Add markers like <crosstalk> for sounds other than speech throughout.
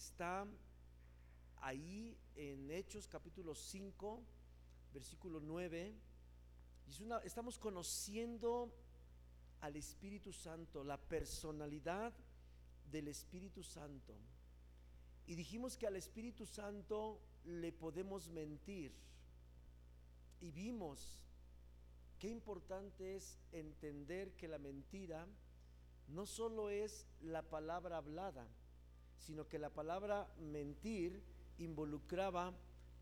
está ahí en Hechos capítulo 5, versículo 9. Y una, estamos conociendo al Espíritu Santo, la personalidad del Espíritu Santo. Y dijimos que al Espíritu Santo le podemos mentir. Y vimos qué importante es entender que la mentira no solo es la palabra hablada, sino que la palabra mentir involucraba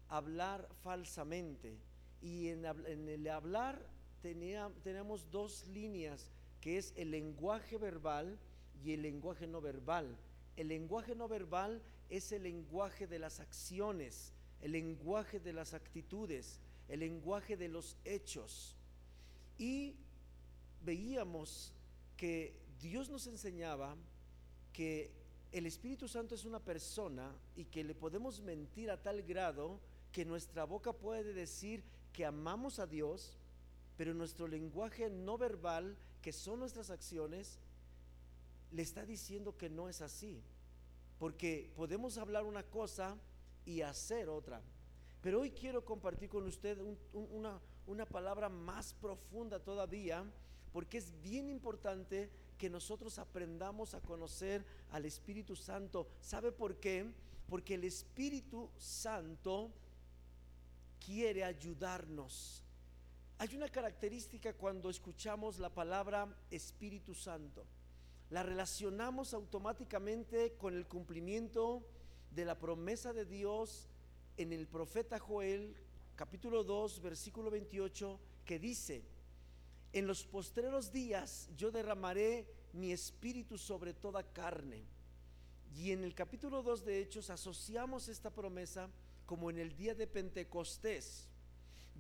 hablar falsamente. Y en, el hablar tenía, tenemos dos líneas, que es el lenguaje verbal y el lenguaje no verbal. El lenguaje no verbal es el lenguaje de las acciones, el lenguaje de las actitudes, el lenguaje de los hechos. Y veíamos que Dios nos enseñaba que el Espíritu Santo es una persona y que le podemos mentir a tal grado que nuestra boca puede decir que amamos a Dios, pero nuestro lenguaje no verbal, que son nuestras acciones, le está diciendo que no es así. Porque podemos hablar una cosa y hacer otra. Pero hoy quiero compartir con usted una, una palabra más profunda todavía, porque es bien importante que nosotros aprendamos a conocer al Espíritu Santo. ¿Sabe por qué? Porque el Espíritu Santo quiere ayudarnos. Hay una característica cuando escuchamos la palabra Espíritu Santo. La relacionamos automáticamente con el cumplimiento de la promesa de Dios en el profeta Joel, capítulo 2, versículo 28, que dice, en los postreros días yo derramaré mi espíritu sobre toda carne. Y en el capítulo 2 de Hechos asociamos esta promesa como en el día de Pentecostés.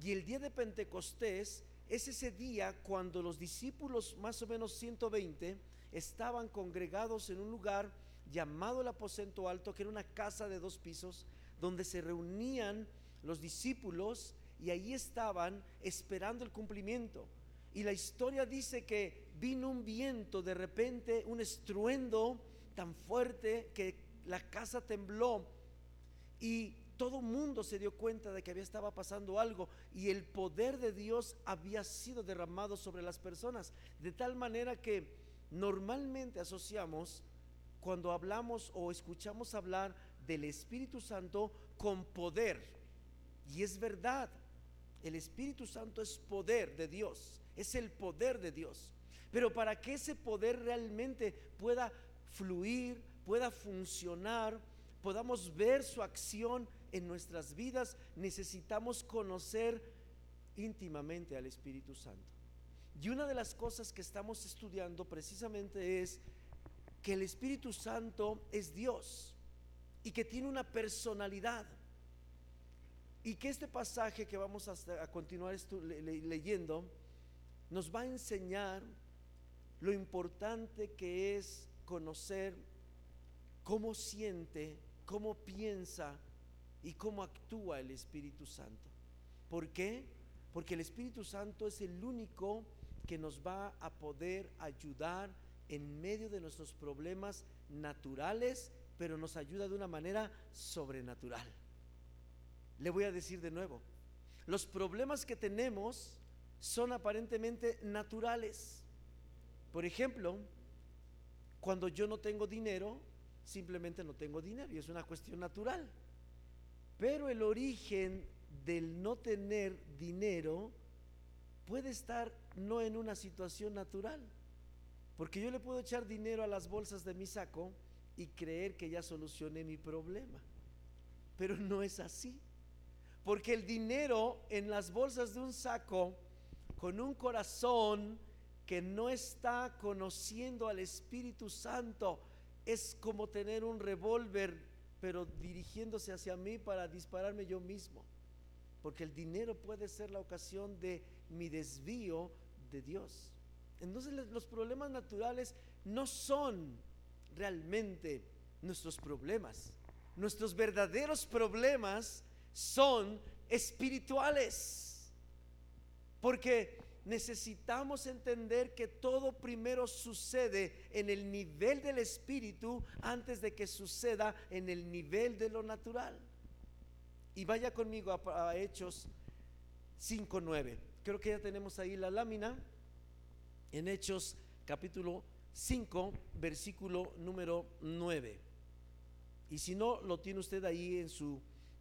Y el día de Pentecostés es ese día cuando los discípulos, más o menos 120, estaban congregados en un lugar llamado el aposento alto, que era una casa de dos pisos, donde se reunían los discípulos y ahí estaban esperando el cumplimiento. Y la historia dice que vino un viento de repente, un estruendo tan fuerte que la casa tembló y todo mundo se dio cuenta de que había estaba pasando algo y el poder de Dios había sido derramado sobre las personas. De tal manera que normalmente asociamos cuando hablamos o escuchamos hablar del Espíritu Santo con poder. Y es verdad el Espíritu Santo es poder de Dios es el poder de Dios. Pero para que ese poder realmente pueda fluir, pueda funcionar, podamos ver su acción en nuestras vidas, necesitamos conocer íntimamente al Espíritu Santo. Y una de las cosas que estamos estudiando precisamente es que el Espíritu Santo es Dios y que tiene una personalidad. Y que este pasaje que vamos a, continuar leyendo, nos va a enseñar lo importante que es conocer cómo siente, cómo piensa y cómo actúa el Espíritu Santo. ¿Por qué? Porque el Espíritu Santo es el único que nos va a poder ayudar en medio de nuestros problemas naturales, pero nos ayuda de una manera sobrenatural. Le voy a decir de nuevo, los problemas que tenemos son aparentemente naturales. Por ejemplo, cuando yo no tengo dinero, simplemente no tengo dinero y es una cuestión natural. Pero el origen del no tener dinero puede estar no en una situación natural. Porque yo le puedo echar dinero a las bolsas de mi saco y creer que ya solucioné mi problema. Pero no es así. Porque el dinero en las bolsas de un saco con un corazón que no está conociendo al Espíritu Santo, es como tener un revólver, pero dirigiéndose hacia mí para dispararme yo mismo. Porque el dinero puede ser la ocasión de mi desvío de Dios. Entonces los problemas naturales no son realmente nuestros problemas. Nuestros verdaderos problemas son espirituales. Porque necesitamos entender que todo primero sucede en el nivel del espíritu antes de que suceda en el nivel de lo natural. Y vaya conmigo a, a Hechos 5.9. Creo que ya tenemos ahí la lámina. En Hechos capítulo 5, versículo número 9. Y si no, lo tiene usted ahí en su,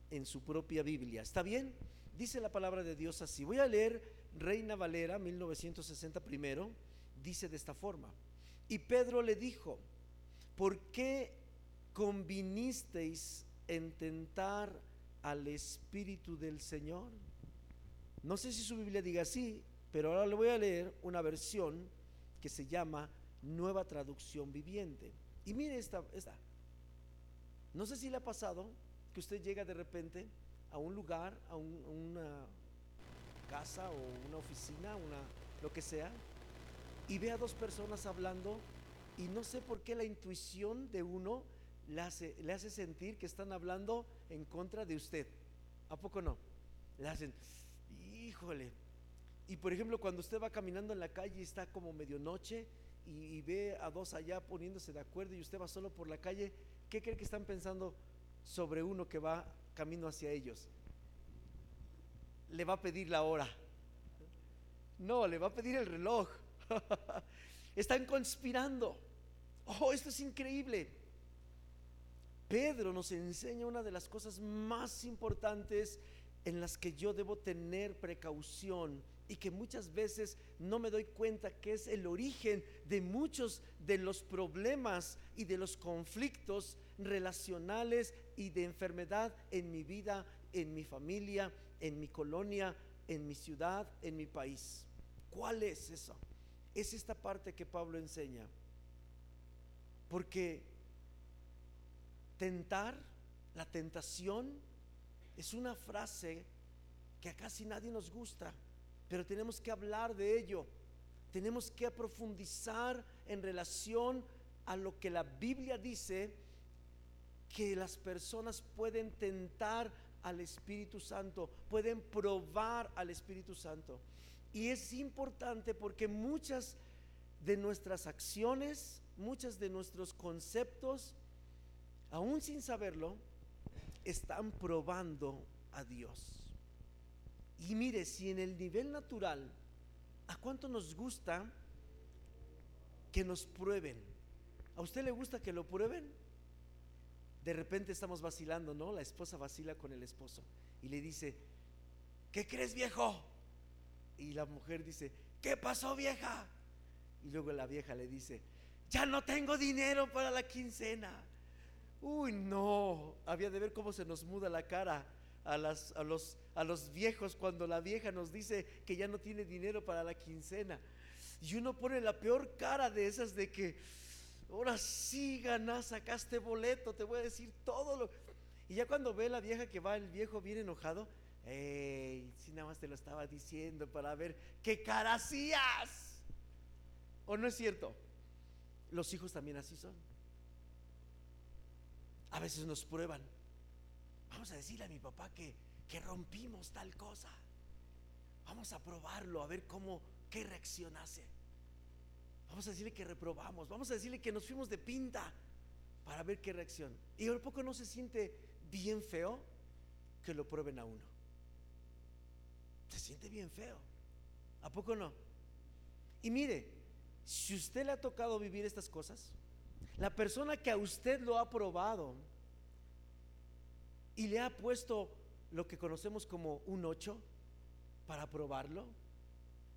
en su propia Biblia. ¿Está bien? Dice la palabra de Dios así. Voy a leer Reina Valera 1960 primero. Dice de esta forma. Y Pedro le dijo, ¿por qué convinisteis en tentar al Espíritu del Señor? No sé si su Biblia diga así, pero ahora le voy a leer una versión que se llama Nueva Traducción Viviente. Y mire esta. No sé si le ha pasado que usted llega de repente a un lugar, a, una casa o una oficina, una, lo que sea, y ve a dos personas hablando y no sé por qué la intuición de uno le hace, le hace sentir que están hablando en contra de usted. ¿A poco no? Le hacen, híjole. Y por ejemplo, cuando usted va caminando en la calle y está como medianoche y, y ve a dos allá poniéndose de acuerdo y usted va solo por la calle, ¿qué cree que están pensando sobre uno que va camino hacia ellos? Le va a pedir la hora. No, le va a pedir el reloj. <laughs> Están conspirando. Oh, esto es increíble. Pedro nos enseña una de las cosas más importantes en las que yo debo tener precaución y que muchas veces no me doy cuenta que es el origen de muchos de los problemas y de los conflictos relacionales y de enfermedad en mi vida, en mi familia, en mi colonia, en mi ciudad, en mi país. ¿Cuál es eso? Es esta parte que Pablo enseña. Porque tentar, la tentación, es una frase que a casi nadie nos gusta pero tenemos que hablar de ello. Tenemos que profundizar en relación a lo que la Biblia dice que las personas pueden tentar al Espíritu Santo, pueden probar al Espíritu Santo. Y es importante porque muchas de nuestras acciones, muchas de nuestros conceptos, aún sin saberlo, están probando a Dios. Y mire, si en el nivel natural, ¿a cuánto nos gusta que nos prueben? ¿A usted le gusta que lo prueben? De repente estamos vacilando, ¿no? La esposa vacila con el esposo y le dice, ¿qué crees viejo? Y la mujer dice, ¿qué pasó vieja? Y luego la vieja le dice, ya no tengo dinero para la quincena. Uy, no, había de ver cómo se nos muda la cara a, a los a los viejos cuando la vieja nos dice que ya no tiene dinero para la quincena. Y uno pone la peor cara de esas de que, ahora sí ganas, sacaste boleto, te voy a decir todo lo... Y ya cuando ve la vieja que va el viejo bien enojado, hey, si nada más te lo estaba diciendo para ver qué cara hacías. ¿O no es cierto? Los hijos también así son. A veces nos prueban. Vamos a decirle a mi papá que que rompimos tal cosa. Vamos a probarlo, a ver cómo, qué reacción hace. Vamos a decirle que reprobamos, vamos a decirle que nos fuimos de pinta para ver qué reacción. Y a poco no se siente bien feo que lo prueben a uno. Se siente bien feo. ¿A poco no? Y mire, si usted le ha tocado vivir estas cosas, la persona que a usted lo ha probado y le ha puesto lo que conocemos como un 8 para probarlo.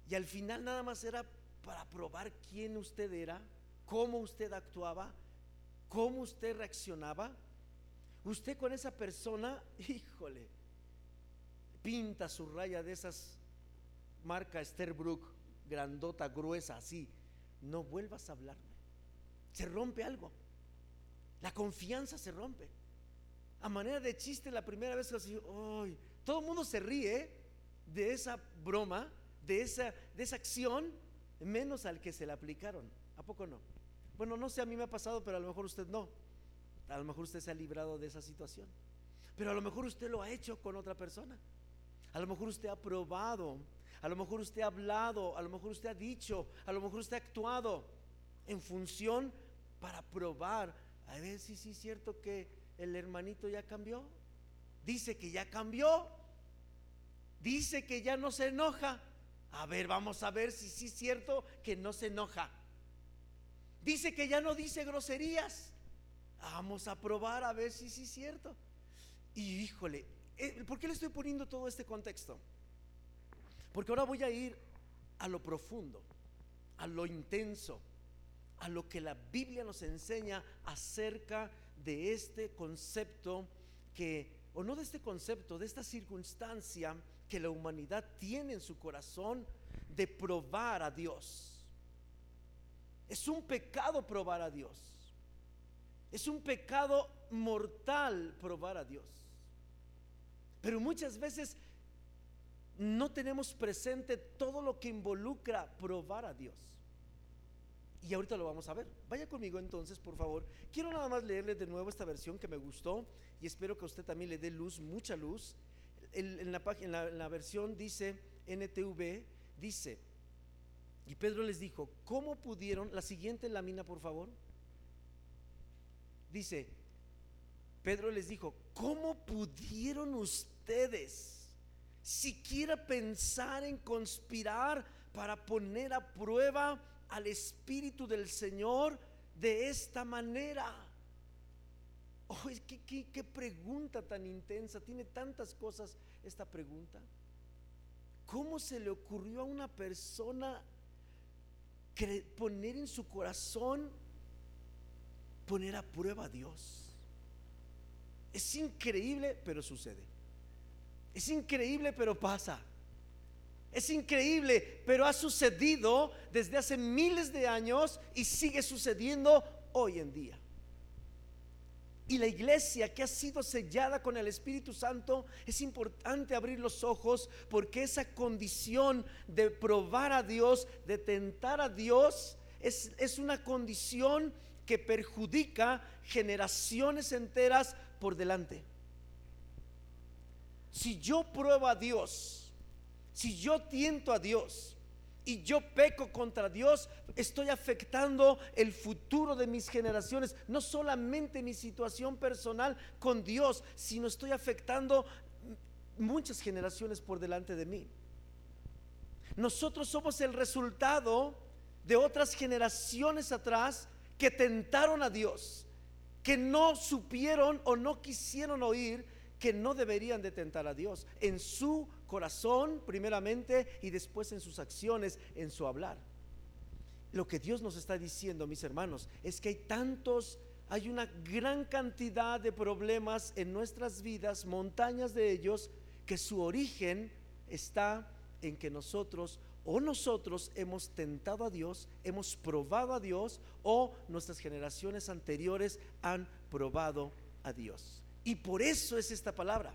Y al final nada más era para probar quién usted era, cómo usted actuaba, cómo usted reaccionaba. Usted con esa persona, <laughs> híjole, pinta su raya de esas marca Sterbrook, grandota, gruesa, así. No vuelvas a hablarme. Se rompe algo. La confianza se rompe a manera de chiste la primera vez que así, ¡ay! todo el mundo se ríe de esa broma, de esa, de esa acción, menos al que se la aplicaron. ¿A poco no? Bueno, no sé, a mí me ha pasado, pero a lo mejor usted no. A lo mejor usted se ha librado de esa situación. Pero a lo mejor usted lo ha hecho con otra persona. A lo mejor usted ha probado. a lo mejor usted ha hablado, a lo mejor usted ha dicho, a lo mejor usted ha actuado en función para probar, a ver si sí es cierto que el hermanito ya cambió. Dice que ya cambió. Dice que ya no se enoja. A ver, vamos a ver si sí es cierto que no se enoja. Dice que ya no dice groserías. Vamos a probar a ver si sí es cierto. Y híjole, eh, ¿por qué le estoy poniendo todo este contexto? Porque ahora voy a ir a lo profundo, a lo intenso, a lo que la Biblia nos enseña acerca de este concepto que, o no de este concepto, de esta circunstancia que la humanidad tiene en su corazón de probar a Dios. Es un pecado probar a Dios. Es un pecado mortal probar a Dios. Pero muchas veces no tenemos presente todo lo que involucra probar a Dios. Y ahorita lo vamos a ver. Vaya conmigo entonces, por favor. Quiero nada más leerle de nuevo esta versión que me gustó y espero que usted también le dé luz, mucha luz. En, la, la versión dice NTV, dice, y Pedro les dijo, ¿cómo pudieron? La siguiente lámina, por favor. Dice, Pedro les dijo, ¿cómo pudieron ustedes siquiera pensar en conspirar para poner a prueba al Espíritu del Señor de esta manera? Oh, ¿qué, qué, pregunta tan intensa, tiene tantas cosas esta pregunta. ¿Cómo se le ocurrió a una persona poner en su corazón, poner a prueba a Dios? Es increíble, pero sucede. Es increíble, pero pasa. Es increíble, pero ha sucedido desde hace miles de años y sigue sucediendo hoy en día. Y la iglesia que ha sido sellada con el Espíritu Santo, es importante abrir los ojos porque esa condición de probar a Dios, de tentar a Dios, es, es una condición que perjudica generaciones enteras por delante. Si yo pruebo a Dios, si yo tiento a Dios y yo peco contra Dios, estoy afectando el futuro de mis generaciones, no solamente mi situación personal con Dios, sino estoy afectando muchas generaciones por delante de mí. Nosotros somos el resultado de otras generaciones atrás que tentaron a Dios, que no supieron o no quisieron oír que no deberían de tentar a Dios en su corazón primeramente y después en sus acciones, en su hablar. Lo que Dios nos está diciendo, mis hermanos, es que hay tantos, hay una gran cantidad de problemas en nuestras vidas, montañas de ellos, que su origen está en que nosotros o nosotros hemos tentado a Dios, hemos probado a Dios o nuestras generaciones anteriores han probado a Dios. Y por eso es esta palabra.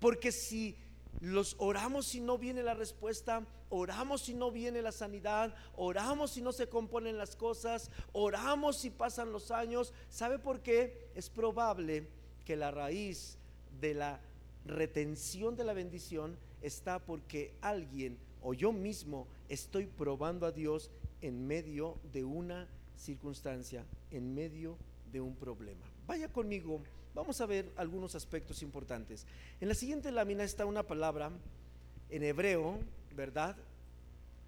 Porque si los oramos si no viene la respuesta, oramos si no viene la sanidad, oramos si no se componen las cosas, oramos si pasan los años. ¿Sabe por qué? Es probable que la raíz de la retención de la bendición está porque alguien o yo mismo estoy probando a Dios en medio de una circunstancia, en medio de un problema. Vaya conmigo Vamos a ver algunos aspectos importantes. En la siguiente lámina está una palabra en hebreo, ¿verdad?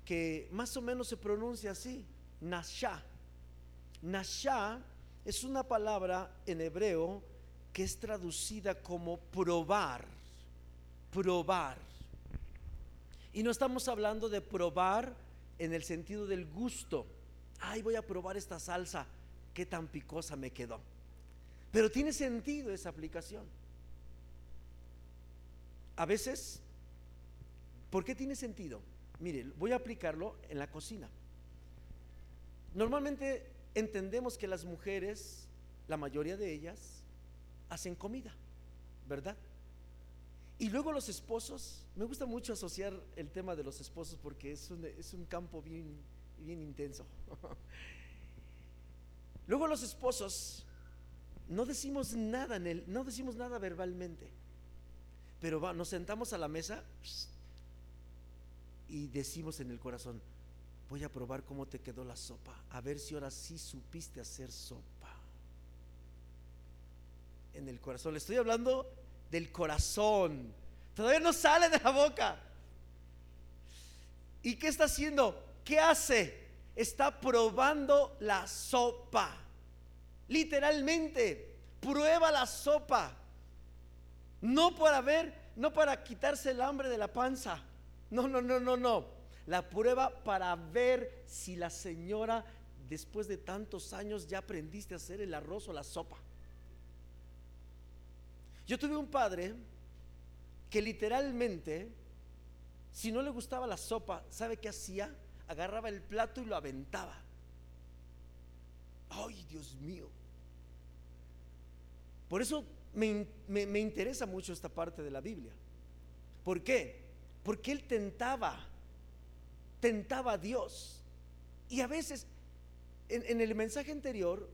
Que más o menos se pronuncia así, Nasha. Nasha es una palabra en hebreo que es traducida como probar, probar. Y no estamos hablando de probar en el sentido del gusto. Ay, voy a probar esta salsa, qué tan picosa me quedó. Pero tiene sentido esa aplicación. A veces, ¿por qué tiene sentido? Mire, voy a aplicarlo en la cocina. Normalmente entendemos que las mujeres, la mayoría de ellas, hacen comida, ¿verdad? Y luego los esposos, me gusta mucho asociar el tema de los esposos porque es un, es un campo bien, bien intenso. <laughs> luego los esposos no decimos nada en él, no decimos nada verbalmente. Pero nos sentamos a la mesa y decimos en el corazón, voy a probar cómo te quedó la sopa, a ver si ahora sí supiste hacer sopa. En el corazón, le estoy hablando del corazón, todavía no sale de la boca. ¿Y qué está haciendo? ¿Qué hace? Está probando la sopa. Literalmente, prueba la sopa. No para ver, no para quitarse el hambre de la panza. No, no, no, no, no la prueba para ver si la señora, después de tantos años, ya aprendiste a hacer el arroz o la sopa. Yo tuve un padre que literalmente, si no le gustaba la sopa, ¿sabe qué hacía? Agarraba el plato y lo aventaba. Ay, Dios mío. Por eso me, me, interesa mucho esta parte de la Biblia. ¿Por qué? Porque él tentaba tentaba a Dios. Y a veces, en, el mensaje anterior,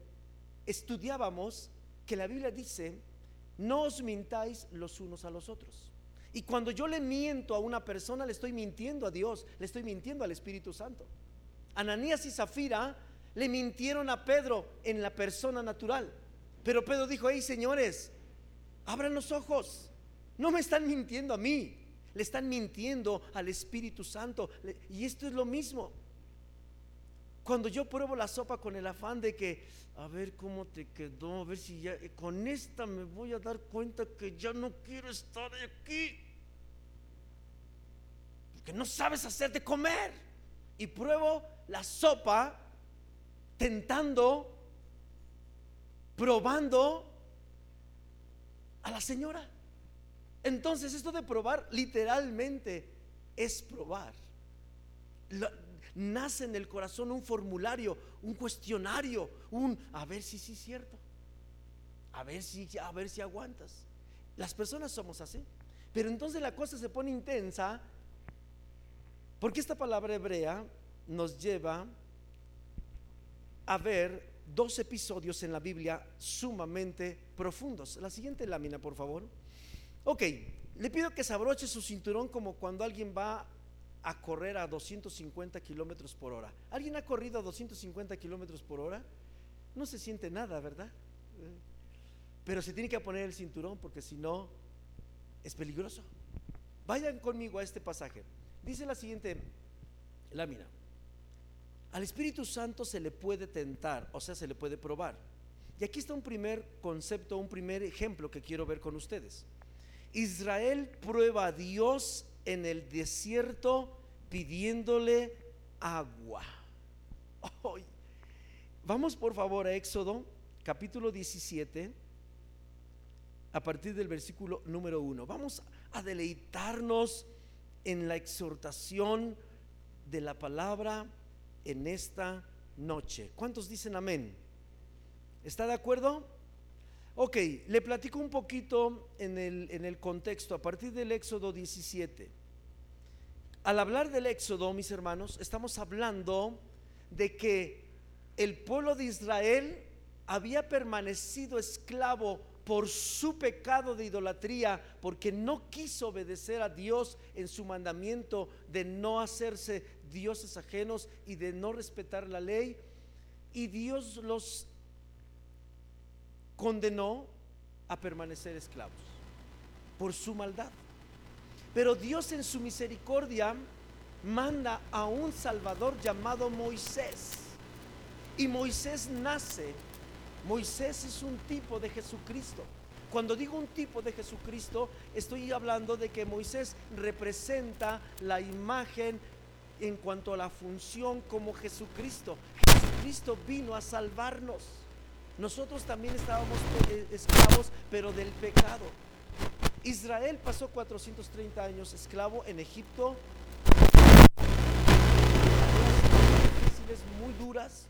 estudiábamos que la Biblia dice, no os mintáis los unos a los otros. Y cuando yo le miento a una persona, le estoy mintiendo a Dios, le estoy mintiendo al Espíritu Santo. Ananías y Zafira le mintieron a Pedro en la persona natural. Pero Pedro dijo, hey señores, abran los ojos, no me están mintiendo a mí, le están mintiendo al Espíritu Santo. Y esto es lo mismo. Cuando yo pruebo la sopa con el afán de que, a ver cómo te quedó, a ver si ya, con esta me voy a dar cuenta que ya no quiero estar aquí. Porque no sabes hacer de comer. Y pruebo la sopa tentando, probando a la señora. Entonces esto de probar literalmente es probar. nace en el corazón un formulario, un cuestionario, un a ver si sí es cierto. A ver si a ver si aguantas. Las personas somos así. Pero entonces la cosa se pone intensa porque esta palabra hebrea nos lleva a ver dos episodios en la Biblia sumamente profundos. La siguiente lámina, por favor. Ok, le pido que se abroche su cinturón como cuando alguien va a correr a 250 kilómetros por hora. ¿Alguien ha corrido a 250 kilómetros por hora? No se siente nada, ¿verdad? Pero se tiene que poner el cinturón porque si no es peligroso. Vayan conmigo a este pasaje. Dice la siguiente lámina. Al Espíritu Santo se le puede tentar, o sea, se le puede probar. Y aquí está un primer concepto, un primer ejemplo que quiero ver con ustedes. Israel prueba a Dios en el desierto pidiéndole agua. Vamos por favor a Éxodo capítulo 17 a partir del versículo número 1. Vamos a deleitarnos en la exhortación de la palabra en esta noche. ¿Cuántos dicen amén? ¿Está de acuerdo? Ok, le platico un poquito en el, en el contexto a partir del Éxodo 17. Al hablar del Éxodo, mis hermanos, estamos hablando de que el pueblo de Israel había permanecido esclavo por su pecado de idolatría, porque no quiso obedecer a Dios en su mandamiento de no hacerse dioses ajenos y de no respetar la ley. Y Dios los condenó a permanecer esclavos por su maldad. Pero Dios en su misericordia manda a un Salvador llamado Moisés. Y Moisés nace. Moisés es un tipo de Jesucristo. Cuando digo un tipo de Jesucristo, estoy hablando de que Moisés representa la imagen en cuanto a la función como Jesucristo. Jesucristo vino a salvarnos. Nosotros también estábamos eh, esclavos, pero del pecado. Israel pasó 430 años esclavo en Egipto, difíciles, muy duras.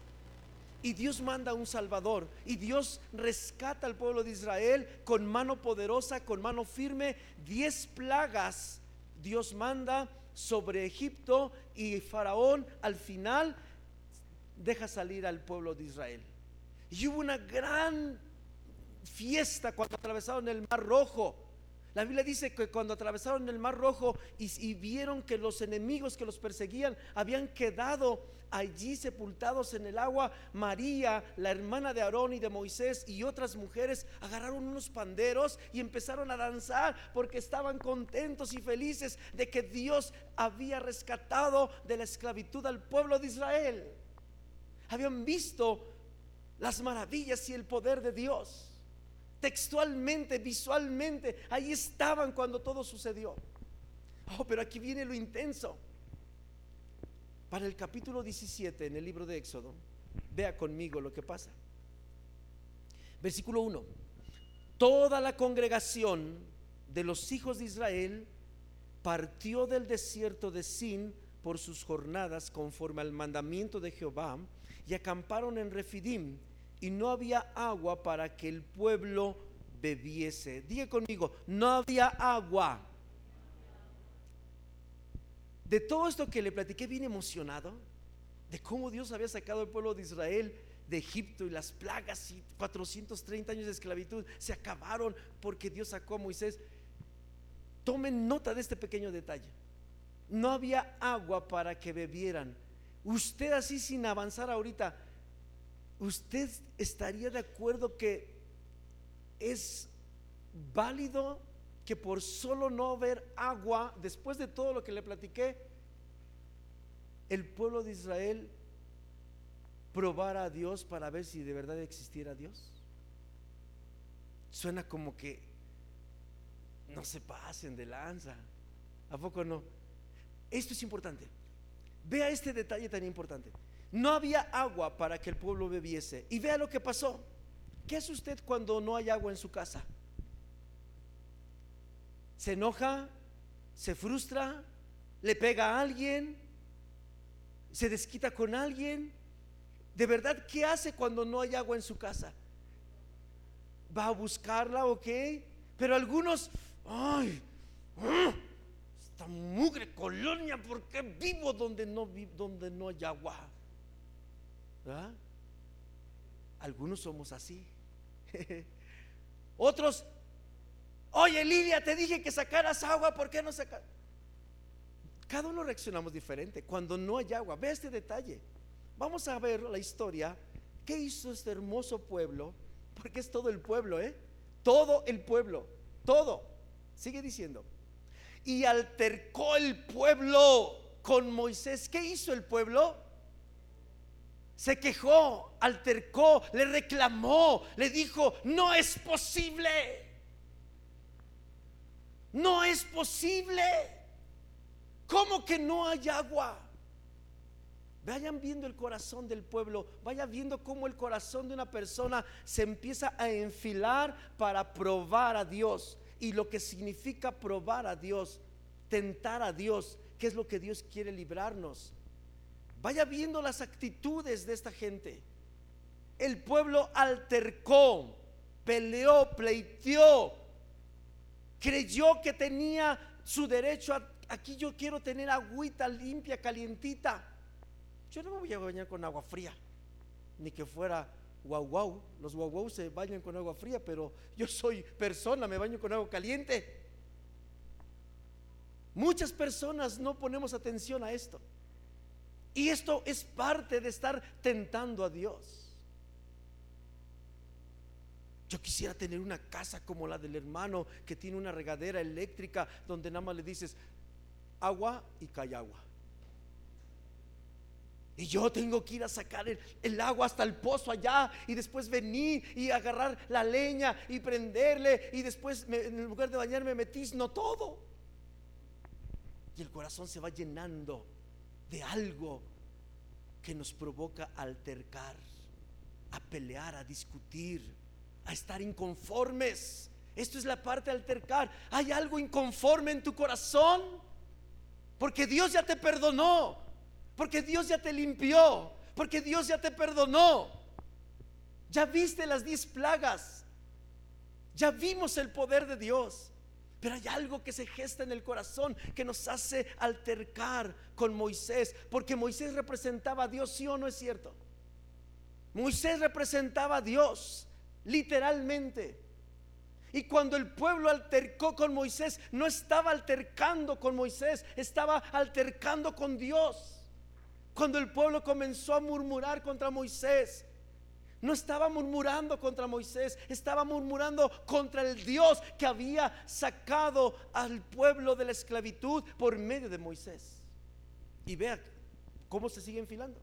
Y Dios manda un Salvador. Y Dios rescata al pueblo de Israel con mano poderosa, con mano firme. Diez plagas Dios manda sobre Egipto y Faraón al final deja salir al pueblo de Israel. Y hubo una gran fiesta cuando atravesaron el Mar Rojo. La Biblia dice que cuando atravesaron el Mar Rojo y, vieron que los enemigos que los perseguían habían quedado allí sepultados en el agua, María, la hermana de Aarón y de Moisés y otras mujeres agarraron unos panderos y empezaron a danzar porque estaban contentos y felices de que Dios había rescatado de la esclavitud al pueblo de Israel. Habían visto las maravillas y el poder de Dios textualmente, visualmente, ahí estaban cuando todo sucedió. Oh, pero aquí viene lo intenso. Para el capítulo 17 en el libro de Éxodo, vea conmigo lo que pasa. Versículo 1. Toda la congregación de los hijos de Israel partió del desierto de Sin por sus jornadas conforme al mandamiento de Jehová y acamparon en Refidim y no había agua para que el pueblo bebiese. Diga conmigo, no había agua. De todo esto que le platiqué bien emocionado, de cómo Dios había sacado al pueblo de Israel de Egipto y las plagas y 430 años de esclavitud se acabaron porque Dios sacó a Moisés. Tomen nota de este pequeño detalle. No había agua para que bebieran. Usted así sin avanzar ahorita, ¿usted estaría de acuerdo que es válido que por solo no haber agua, después de todo lo que le platiqué, el pueblo de Israel probara a Dios para ver si de verdad existiera Dios? Suena como que no se pasen de lanza. ¿A poco no? Esto es importante. Vea este detalle tan importante. No había agua para que el pueblo bebiese. Y vea lo que pasó. ¿Qué hace usted cuando no hay agua en su casa? ¿Se enoja? ¿Se frustra? ¿Le pega a alguien? ¿Se desquita con alguien? ¿De verdad qué hace cuando no hay agua en su casa? ¿Va a buscarla, ok? Pero algunos, ay, ¡ah! esta mugre colonia, ¿por qué vivo donde no, donde no hay agua? Algunos somos así. <laughs> Otros, oye Lidia, te dije que sacaras agua, ¿por qué no sacas? Cada uno reaccionamos diferente. Cuando no hay agua, ve este detalle. Vamos a ver la historia. ¿Qué hizo este hermoso pueblo? Porque es todo el pueblo, ¿eh? Todo el pueblo, todo. Sigue diciendo. Y altercó el pueblo con Moisés. ¿Qué hizo el pueblo? Se quejó, altercó, le reclamó, le dijo, no es posible. No es posible. ¿Cómo que no hay agua? Vayan viendo el corazón del pueblo, vayan viendo cómo el corazón de una persona se empieza a enfilar para probar a Dios. Y lo que significa probar a Dios, tentar a Dios, ¿qué es lo que Dios quiere librarnos? Vaya viendo las actitudes de esta gente. El pueblo altercó, peleó, pleiteó, creyó que tenía su derecho a, aquí yo quiero tener agüita limpia, calientita. Yo no me voy a bañar con agua fría, ni que fuera guau guau. Los guau guau se bañan con agua fría, pero yo soy persona, me baño con agua caliente. Muchas personas no ponemos atención a esto. Y esto es parte de estar tentando a Dios. Yo quisiera tener una casa como la del hermano que tiene una regadera eléctrica donde nada más le dices agua y cae agua. Y yo tengo que ir a sacar el, agua hasta el pozo allá y después venir y agarrar la leña y prenderle y después en lugar de bañarme me no todo. Y el corazón se va llenando de algo que nos provoca altercar, a pelear, a discutir, a estar inconformes. Esto es la parte de altercar. ¿Hay algo inconforme en tu corazón? Porque Dios ya te perdonó, porque Dios ya te limpió, porque Dios ya te perdonó. Ya viste las diez plagas, ya vimos el poder de Dios. Pero hay algo que se gesta en el corazón que nos hace altercar con Moisés, porque Moisés representaba a Dios, sí o no es cierto. Moisés representaba a Dios, literalmente. Y cuando el pueblo altercó con Moisés, no estaba altercando con Moisés, estaba altercando con Dios. Cuando el pueblo comenzó a murmurar contra Moisés, no estaba murmurando contra Moisés, estaba murmurando contra el Dios que había sacado al pueblo de la esclavitud por medio de Moisés. Y vea cómo se sigue enfilando.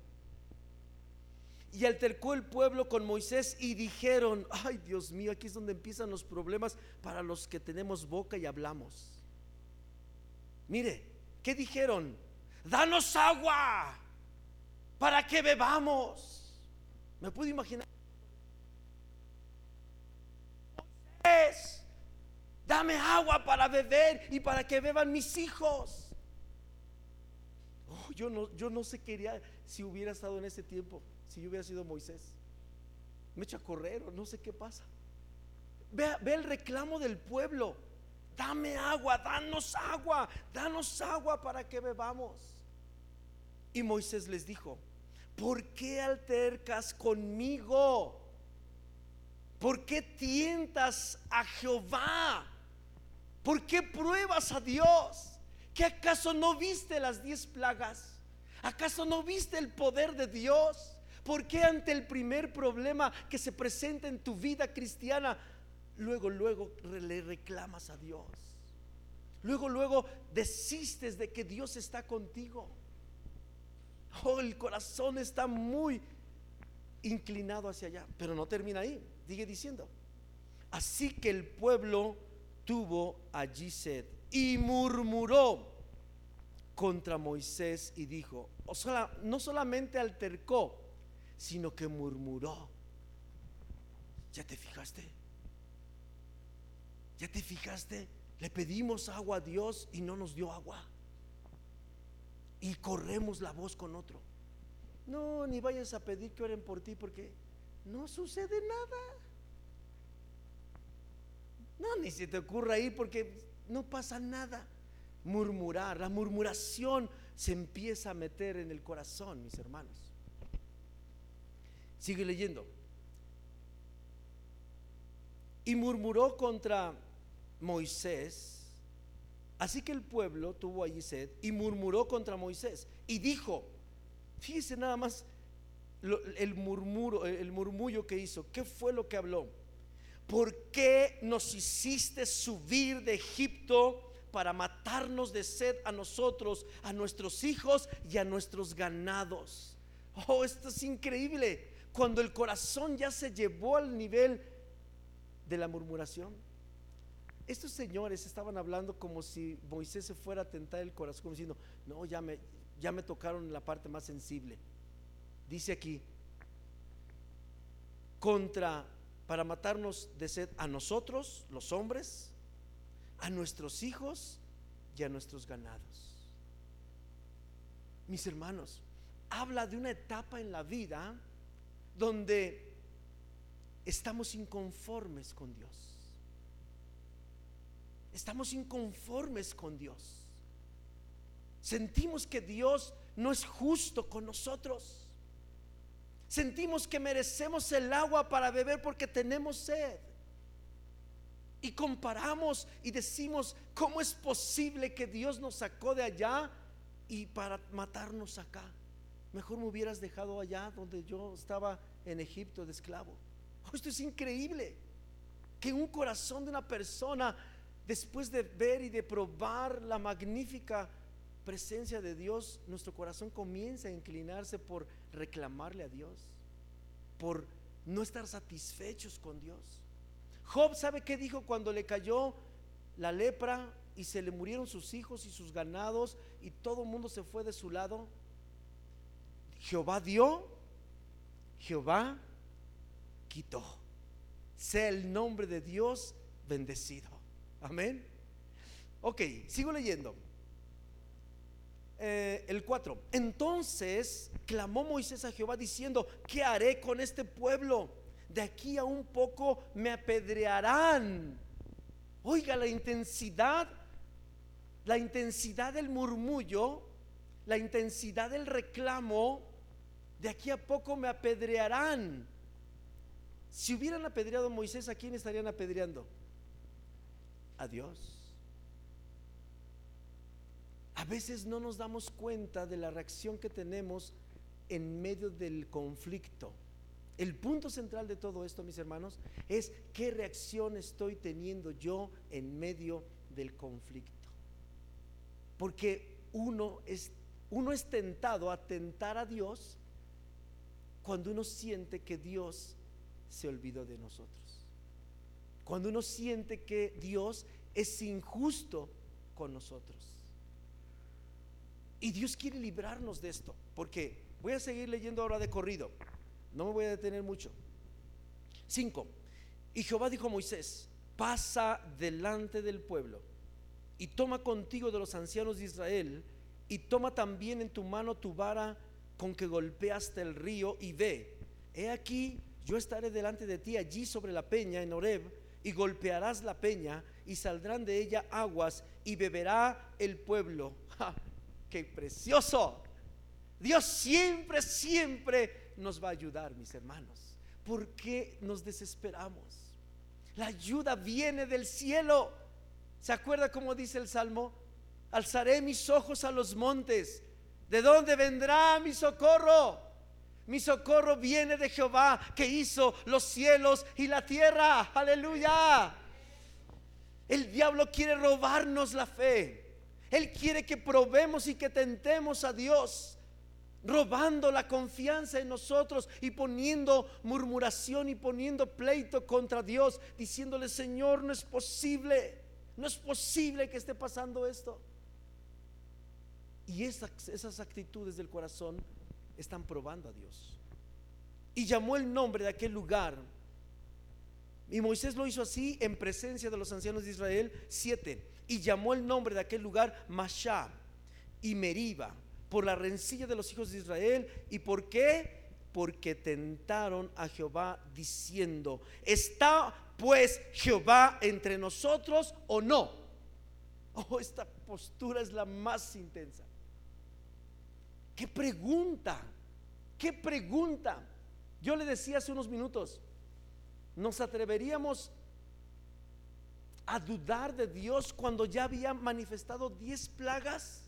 Y altercó el pueblo con Moisés y dijeron, ay Dios mío, aquí es donde empiezan los problemas para los que tenemos boca y hablamos. Mire, ¿qué dijeron? Danos agua para que bebamos. Me puedo imaginar. Moisés, dame agua para beber y para que beban mis hijos. Oh, yo, no, yo no sé qué haría si hubiera estado en ese tiempo si yo hubiera sido Moisés. Me echa a correr no sé qué pasa. Ve, ve el reclamo del pueblo. Dame agua, danos agua, danos agua para que bebamos. Y Moisés les dijo, ¿por qué altercas conmigo? ¿Por qué tientas a Jehová? ¿Por qué pruebas a Dios? ¿Que acaso no viste las diez plagas? ¿Acaso no viste el poder de Dios? ¿Por qué ante el primer problema que se presenta en tu vida cristiana, luego, luego le reclamas a Dios? Luego, luego desistes de que Dios está contigo. Oh, el corazón está muy inclinado hacia allá, pero no termina ahí. Sigue diciendo. Así que el pueblo tuvo allí sed y murmuró contra Moisés y dijo, o sea, no solamente altercó, sino que murmuró. ¿Ya te fijaste? ¿Ya te fijaste? Le pedimos agua a Dios y no nos dio agua. Y corremos la voz con otro. No, ni vayas a pedir que oren por ti porque no sucede nada. No, ni se te ocurra ir porque no pasa nada. Murmurar, la murmuración se empieza a meter en el corazón, mis hermanos. Sigue leyendo. Y murmuró contra Moisés. Así que el pueblo tuvo allí sed y murmuró contra Moisés y dijo, fíjese nada más el murmuro, el murmullo que hizo. ¿Qué fue lo que habló? ¿Por qué nos hiciste subir de Egipto para matarnos de sed a nosotros, a nuestros hijos y a nuestros ganados? Oh, esto es increíble cuando el corazón ya se llevó al nivel de la murmuración. Estos señores estaban hablando como si Moisés se fuera a tentar el corazón, diciendo, no, ya me, ya me tocaron la parte más sensible. Dice aquí, contra, para matarnos de sed a nosotros, los hombres, a nuestros hijos y a nuestros ganados. Mis hermanos, habla de una etapa en la vida donde estamos inconformes con Dios. Estamos inconformes con Dios. Sentimos que Dios no es justo con nosotros. Sentimos que merecemos el agua para beber porque tenemos sed. Y comparamos y decimos, ¿cómo es posible que Dios nos sacó de allá y para matarnos acá? Mejor me hubieras dejado allá donde yo estaba en Egipto de esclavo. Oh, esto es increíble. Que un corazón de una persona, después de ver y de probar la magnífica presencia de Dios, nuestro corazón comienza a inclinarse por reclamarle a Dios, por no estar satisfechos con Dios. Job, ¿sabe qué dijo cuando le cayó la lepra y se le murieron sus hijos y sus ganados y todo el mundo se fue de su lado? Jehová dio, Jehová quitó. Sea el nombre de Dios bendecido. Amén. Ok, sigo leyendo. Eh, el 4. Entonces clamó Moisés a Jehová diciendo, ¿qué haré con este pueblo? De aquí a un poco me apedrearán. Oiga la intensidad, la intensidad del murmullo, la intensidad del reclamo de aquí a poco me apedrearán. Si hubieran apedreado a Moisés, ¿a quién estarían apedreando? a Dios. A veces no nos damos cuenta de la reacción que tenemos en medio del conflicto. El punto central de todo esto, mis hermanos, es qué reacción estoy teniendo yo en medio del conflicto. Porque uno es, uno es tentado a tentar a Dios cuando uno siente que Dios se olvidó de nosotros. Cuando uno siente que Dios es injusto con nosotros. Y Dios quiere librarnos de esto. Porque voy a seguir leyendo ahora de corrido. No me voy a detener mucho. 5. Y Jehová dijo a Moisés, pasa delante del pueblo y toma contigo de los ancianos de Israel y toma también en tu mano tu vara con que golpeaste el río y ve, he aquí, yo estaré delante de ti allí sobre la peña en Horeb y golpearás la peña y saldrán de ella aguas y beberá el pueblo. <laughs> ¡Qué precioso! Dios siempre, siempre nos va a ayudar, mis hermanos. ¿Por qué nos desesperamos? La ayuda viene del cielo. ¿Se acuerda cómo dice el Salmo? Alzaré mis ojos a los montes. ¿De dónde vendrá mi socorro? Mi socorro viene de Jehová que hizo los cielos y la tierra. Aleluya. El diablo quiere robarnos la fe. Él quiere que probemos y que tentemos a Dios robando la confianza en nosotros y poniendo murmuración y poniendo pleito contra Dios, diciéndole, Señor, no es posible, no es posible que esté pasando esto. Y esas, actitudes del corazón están probando a Dios. Y llamó el nombre de aquel lugar. Y Moisés lo hizo así en presencia de los ancianos de Israel, siete. Y llamó el nombre de aquel lugar Mashá y Meriba por la rencilla de los hijos de Israel. ¿Y por qué? Porque tentaron a Jehová diciendo, ¿está pues Jehová entre nosotros o no? Oh, esta postura es la más intensa. ¿Qué pregunta? ¿Qué pregunta? Yo le decía hace unos minutos, ¿nos atreveríamos a dudar de Dios cuando ya había manifestado diez plagas?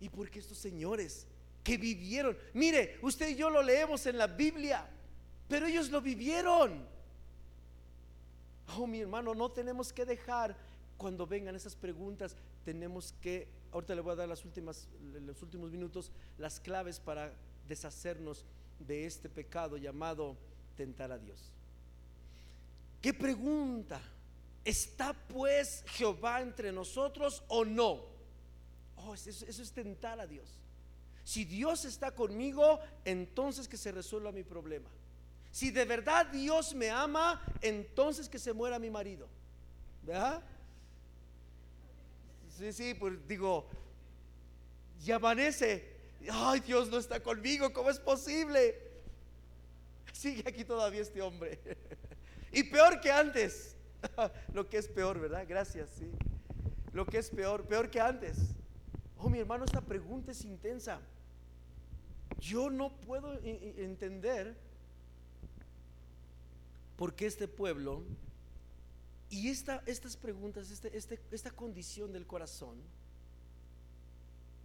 Y porque estos señores que vivieron, mire, usted y yo lo leemos en la Biblia, pero ellos lo vivieron. Oh, mi hermano, no tenemos que dejar cuando vengan esas preguntas, tenemos que, ahorita le voy a dar las últimas, los últimos minutos, las claves para deshacernos de este pecado llamado tentar a Dios. ¿Qué pregunta? ¿Está pues Jehová entre nosotros o no? Oh, eso, es tentar a Dios. Si Dios está conmigo, entonces que se resuelva mi problema. Si de verdad Dios me ama, entonces que se muera mi marido. ¿Verdad? Sí, sí, pues digo, y amanece. Ay, Dios no está conmigo, ¿cómo es posible? Sigue aquí todavía este hombre. Y peor que antes. <laughs> Lo que es peor, ¿verdad? Gracias, sí. Lo que es peor, peor que antes. Oh, mi hermano, esta pregunta es intensa. Yo no puedo entender por qué este pueblo y esta, estas preguntas, este, este, esta condición del corazón,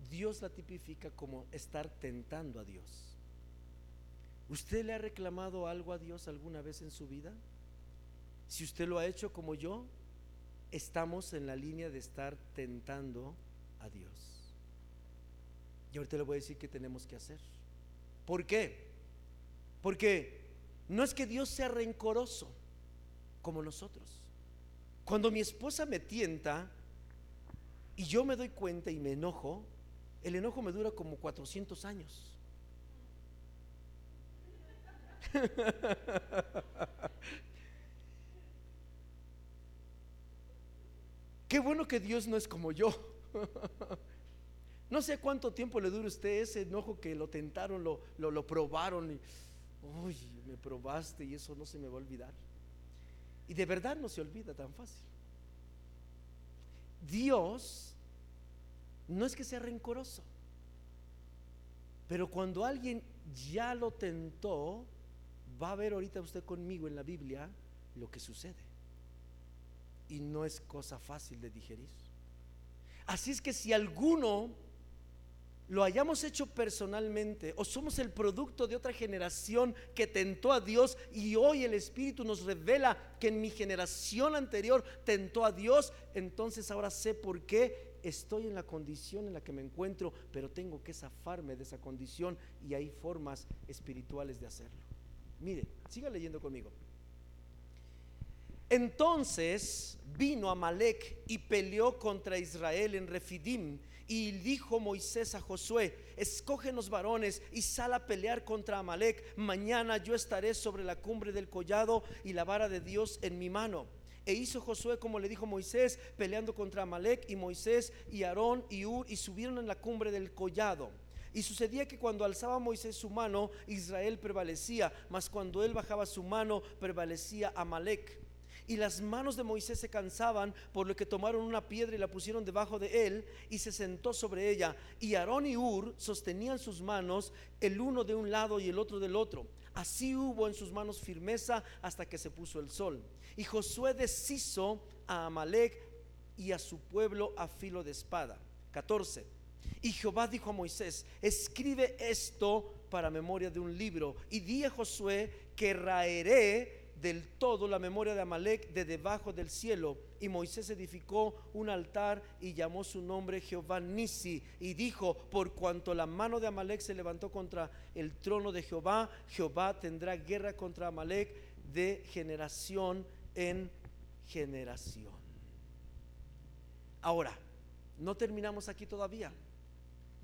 Dios la tipifica como estar tentando a Dios. ¿Usted le ha reclamado algo a Dios alguna vez en su vida? Si usted lo ha hecho como yo, estamos en la línea de estar tentando a Dios. Y ahorita le voy a decir qué tenemos que hacer. ¿Por qué? Porque no es que Dios sea rencoroso como nosotros. Cuando mi esposa me tienta y yo me doy cuenta y me enojo, el enojo me dura como 400 años. <laughs> Qué bueno que Dios no es como yo. <laughs> No sé cuánto tiempo le dure usted ese enojo que lo tentaron, lo, lo, probaron y, uy, me probaste y eso no se me va a olvidar. Y de verdad no se olvida tan fácil. Dios no es que sea rencoroso, pero cuando alguien ya lo tentó, va a ver ahorita usted conmigo en la Biblia lo que sucede. Y no es cosa fácil de digerir. Así es que si alguno lo hayamos hecho personalmente o somos el producto de otra generación que tentó a Dios y hoy el Espíritu nos revela que en mi generación anterior tentó a Dios, entonces ahora sé por qué estoy en la condición en la que me encuentro, pero tengo que zafarme de esa condición y hay formas espirituales de hacerlo. Mire, siga leyendo conmigo. Entonces vino Amalek y peleó contra Israel en Refidim y dijo Moisés a Josué, escógenos varones y sal a pelear contra Amalek. Mañana yo estaré sobre la cumbre del collado y la vara de Dios en mi mano. E hizo Josué como le dijo Moisés, peleando contra Amalek y Moisés y Aarón y Ur y subieron en la cumbre del collado. Y sucedía que cuando alzaba Moisés su mano, Israel prevalecía, mas cuando él bajaba su mano, prevalecía Amalek. Y las manos de Moisés se cansaban, por lo que tomaron una piedra y la pusieron debajo de él y se sentó sobre ella. Y Aarón y Ur sostenían sus manos, el uno de un lado y el otro del otro. Así hubo en sus manos firmeza hasta que se puso el sol. Y Josué deshizo a Amalek y a su pueblo a filo de espada. 14. Y Jehová dijo a Moisés, escribe esto para memoria de un libro y di a Josué que raeré del todo la memoria de Amalek de debajo del cielo. Y Moisés edificó un altar y llamó su nombre Jehová Nisi. Y dijo, por cuanto la mano de Amalek se levantó contra el trono de Jehová, Jehová tendrá guerra contra Amalek de generación en generación. Ahora, no terminamos aquí todavía.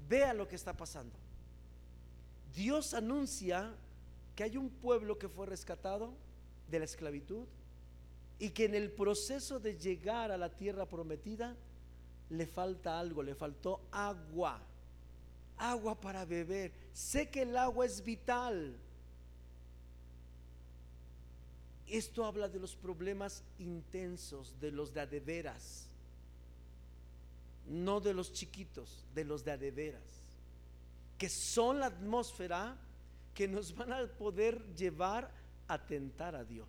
Vea lo que está pasando. Dios anuncia que hay un pueblo que fue rescatado de la esclavitud y que en el proceso de llegar a la tierra prometida le falta algo, le faltó agua, agua para beber. Sé que el agua es vital. Esto habla de los problemas intensos, de los de adeveras, no de los chiquitos, de los de adeveras, que son la atmósfera que nos van a poder llevar a tentar a Dios.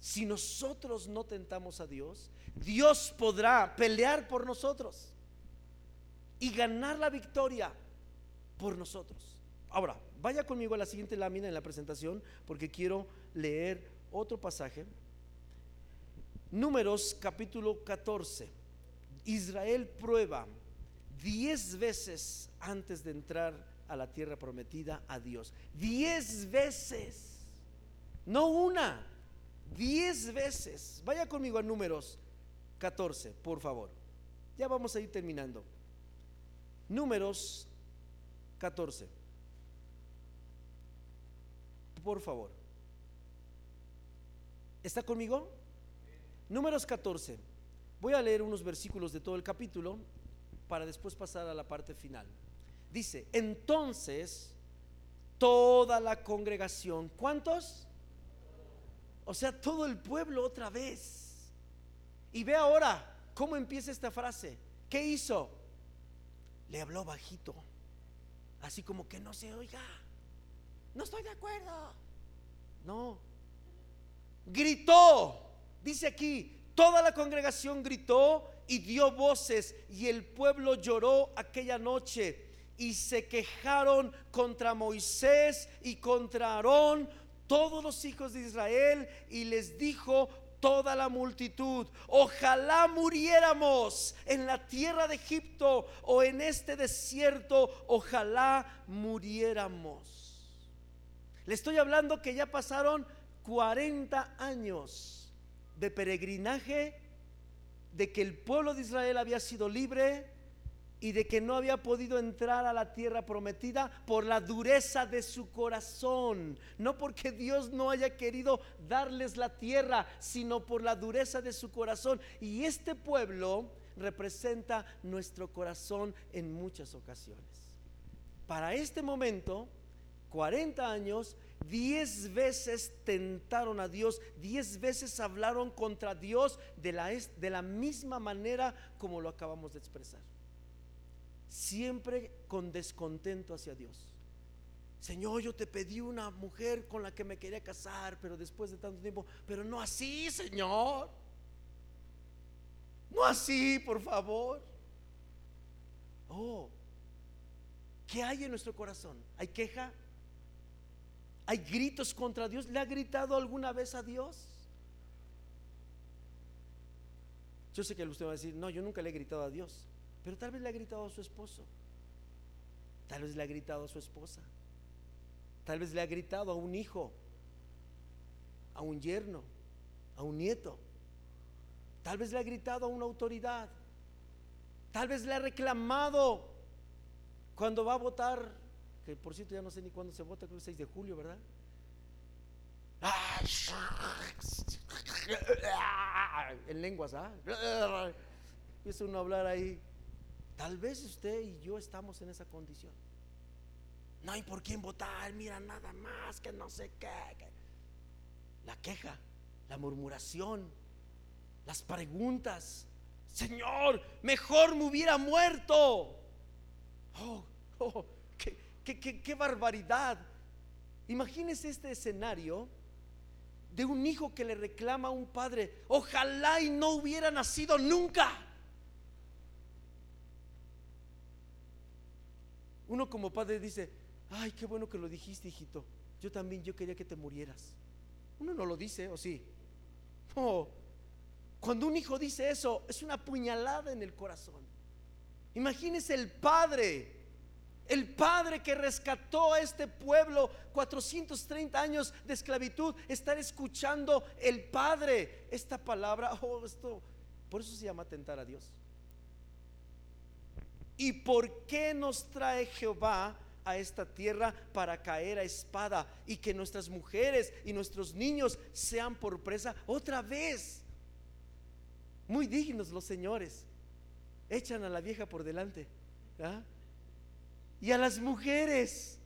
Si nosotros no tentamos a Dios, Dios podrá pelear por nosotros y ganar la victoria por nosotros. Ahora, vaya conmigo a la siguiente lámina en la presentación porque quiero leer otro pasaje. Números capítulo 14. Israel prueba diez veces antes de entrar a la tierra prometida a Dios. Diez veces. No una, diez veces. Vaya conmigo a números 14, por favor. Ya vamos a ir terminando. Números 14. Por favor. ¿Está conmigo? Números 14. Voy a leer unos versículos de todo el capítulo para después pasar a la parte final. Dice, entonces toda la congregación, ¿cuántos? O sea, todo el pueblo otra vez. Y ve ahora cómo empieza esta frase. ¿Qué hizo? Le habló bajito, así como que no se oiga. No estoy de acuerdo. No. Gritó. Dice aquí, toda la congregación gritó y dio voces y el pueblo lloró aquella noche y se quejaron contra Moisés y contra Aarón todos los hijos de Israel y les dijo toda la multitud, ojalá muriéramos en la tierra de Egipto o en este desierto, ojalá muriéramos. Le estoy hablando que ya pasaron 40 años de peregrinaje, de que el pueblo de Israel había sido libre, y de que no había podido entrar a la tierra prometida por la dureza de su corazón. No porque Dios no haya querido darles la tierra, sino por la dureza de su corazón. Y este pueblo representa nuestro corazón en muchas ocasiones. Para este momento, 40 años, 10 veces tentaron a Dios, 10 veces hablaron contra Dios de la misma manera como lo acabamos de expresar siempre con descontento hacia Dios, Señor, yo te pedí una mujer con la que me quería casar, pero después de tanto tiempo, pero no así, Señor. No así, por favor. Oh, ¿qué hay en nuestro corazón? ¿Hay queja? ¿Hay gritos contra Dios? ¿Le ha gritado alguna vez a Dios? Yo sé que usted va a decir, no, yo nunca le he gritado a Dios, pero tal vez le ha gritado a su esposo, tal vez le ha gritado a su esposa, tal vez le ha gritado a un hijo, a un yerno, a un nieto, tal vez le ha gritado a una autoridad, tal vez le ha reclamado cuando va a votar que por cierto ya no sé ni cuándo se vota, creo que el 6 de julio, ¿verdad? <laughs> En lenguas, ¿ah? Empieza uno a hablar ahí. Tal vez usted y yo estamos en esa condición. No hay por quién votar, mira nada más que no sé qué. La queja, la murmuración, las preguntas. Señor, mejor me hubiera muerto. Oh, oh, qué, barbaridad. Imagínese este escenario de un hijo que le reclama a un padre, ojalá y no hubiera nacido nunca. Uno como padre dice, ay, qué bueno que lo dijiste, hijito. Yo también, yo quería que te murieras. Uno no lo dice, ¿o sí? No. Cuando un hijo dice eso, es una puñalada en el corazón. Imagínese el padre el Padre que rescató a este pueblo 430 años de esclavitud, estar escuchando el Padre esta palabra, oh, esto, por eso se llama tentar a Dios. ¿Y por qué nos trae Jehová a esta tierra para caer a espada y que nuestras mujeres y nuestros niños sean por presa otra vez? Muy dignos los señores. Echan a la vieja por delante. ¿ah? y a las mujeres,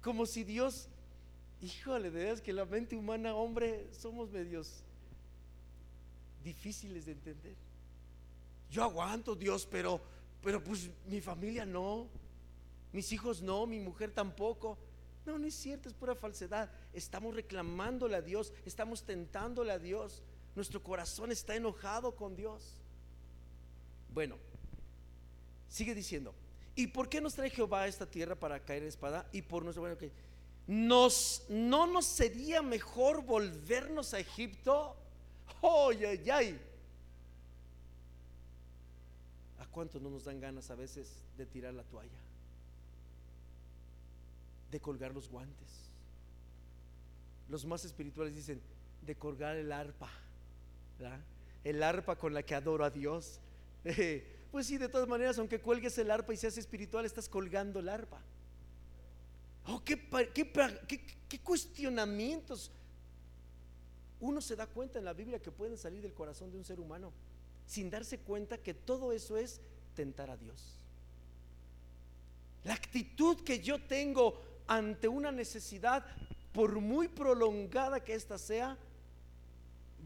como si Dios, híjole, de verdad que la mente humana, hombre, somos medios difíciles de entender. Yo aguanto, Dios, pero, pero pues mi familia no, mis hijos no, mi mujer tampoco. No, no es cierto, es pura falsedad. Estamos reclamándole a Dios, estamos tentándole a Dios. Nuestro corazón está enojado con Dios. Bueno, sigue diciendo, ¿Y por qué nos trae Jehová a esta tierra para caer en espada? Y por nuestro bueno nos no nos sería mejor volvernos a Egipto. ¡Ay, ay, ay! ¿A cuánto no nos dan ganas a veces de tirar la toalla? De colgar los guantes. Los más espirituales dicen de colgar el arpa, El arpa con la que adoro a Dios. <laughs> Pues sí, de todas maneras, aunque cuelgues el arpa y seas espiritual, estás colgando el arpa. Oh, qué, qué, cuestionamientos. Uno se da cuenta en la Biblia que pueden salir del corazón de un ser humano sin darse cuenta que todo eso es tentar a Dios. La actitud que yo tengo ante una necesidad, por muy prolongada que ésta sea,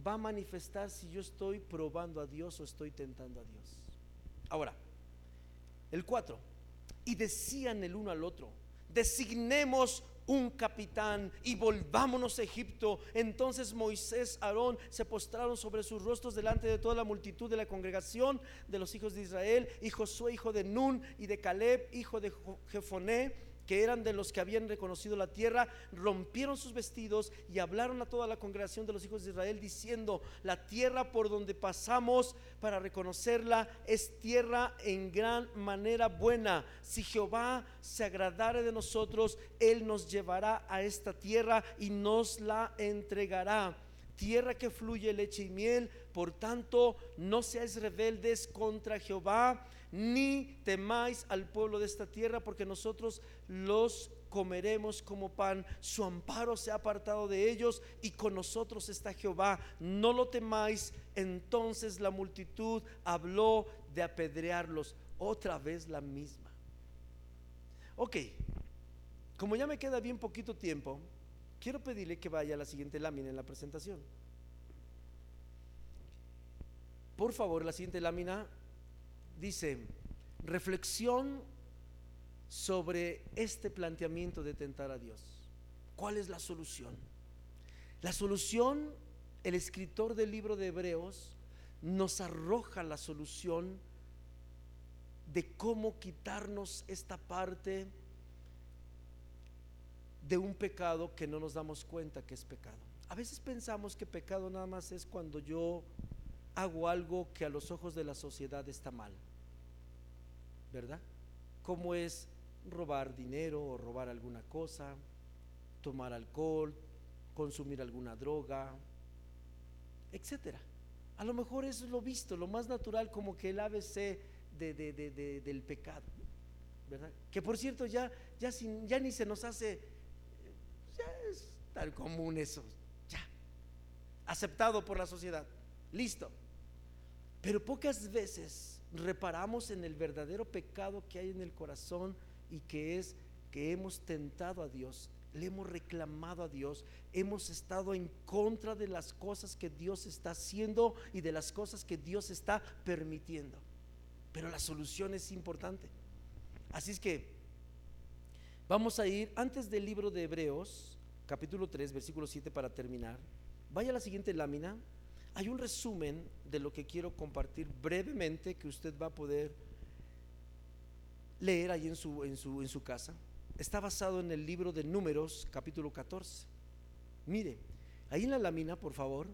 va a manifestar si yo estoy probando a Dios o estoy tentando a Dios. Ahora, el 4. Y decían el uno al otro, designemos un capitán y volvámonos a Egipto. Entonces Moisés, Aarón se postraron sobre sus rostros delante de toda la multitud de la congregación de los hijos de Israel, y Josué, hijo de Nun, y de Caleb, hijo de Jefoné que eran de los que habían reconocido la tierra, rompieron sus vestidos y hablaron a toda la congregación de los hijos de Israel diciendo, la tierra por donde pasamos para reconocerla es tierra en gran manera buena. Si Jehová se agradare de nosotros, Él nos llevará a esta tierra y nos la entregará. Tierra que fluye leche y miel, por tanto, no seáis rebeldes contra Jehová ni temáis al pueblo de esta tierra, porque nosotros los comeremos como pan. Su amparo se ha apartado de ellos y con nosotros está Jehová. No lo temáis. Entonces la multitud habló de apedrearlos. Otra vez la misma. Ok, como ya me queda bien poquito tiempo, quiero pedirle que vaya a la siguiente lámina en la presentación. Por favor, la siguiente lámina dice, reflexión sobre este planteamiento de tentar a Dios. ¿Cuál es la solución? La solución, el escritor del libro de Hebreos nos arroja la solución de cómo quitarnos esta parte de un pecado que no nos damos cuenta que es pecado. A veces pensamos que pecado nada más es cuando yo hago algo que a los ojos de la sociedad está mal, ¿verdad? Como es robar dinero o robar alguna cosa, tomar alcohol, consumir alguna droga, etcétera. A lo mejor eso es lo visto, lo más natural, como que el ABC de, del pecado, ¿verdad? Que por cierto ya, ya, sin, ya ni se nos hace, ya es tan común eso, ya, aceptado por la sociedad, listo. Pero pocas veces reparamos en el verdadero pecado que hay en el corazón y que es que hemos tentado a Dios, le hemos reclamado a Dios, hemos estado en contra de las cosas que Dios está haciendo y de las cosas que Dios está permitiendo. Pero la solución es importante. Así es que vamos a ir antes del libro de Hebreos, capítulo 3, versículo 7 para terminar. Vaya a la siguiente lámina hay un resumen de lo que quiero compartir brevemente que usted va a poder leer ahí en su, en su, en su casa. Está basado en el libro de Números, capítulo 14. Mire, ahí en la lámina, por favor,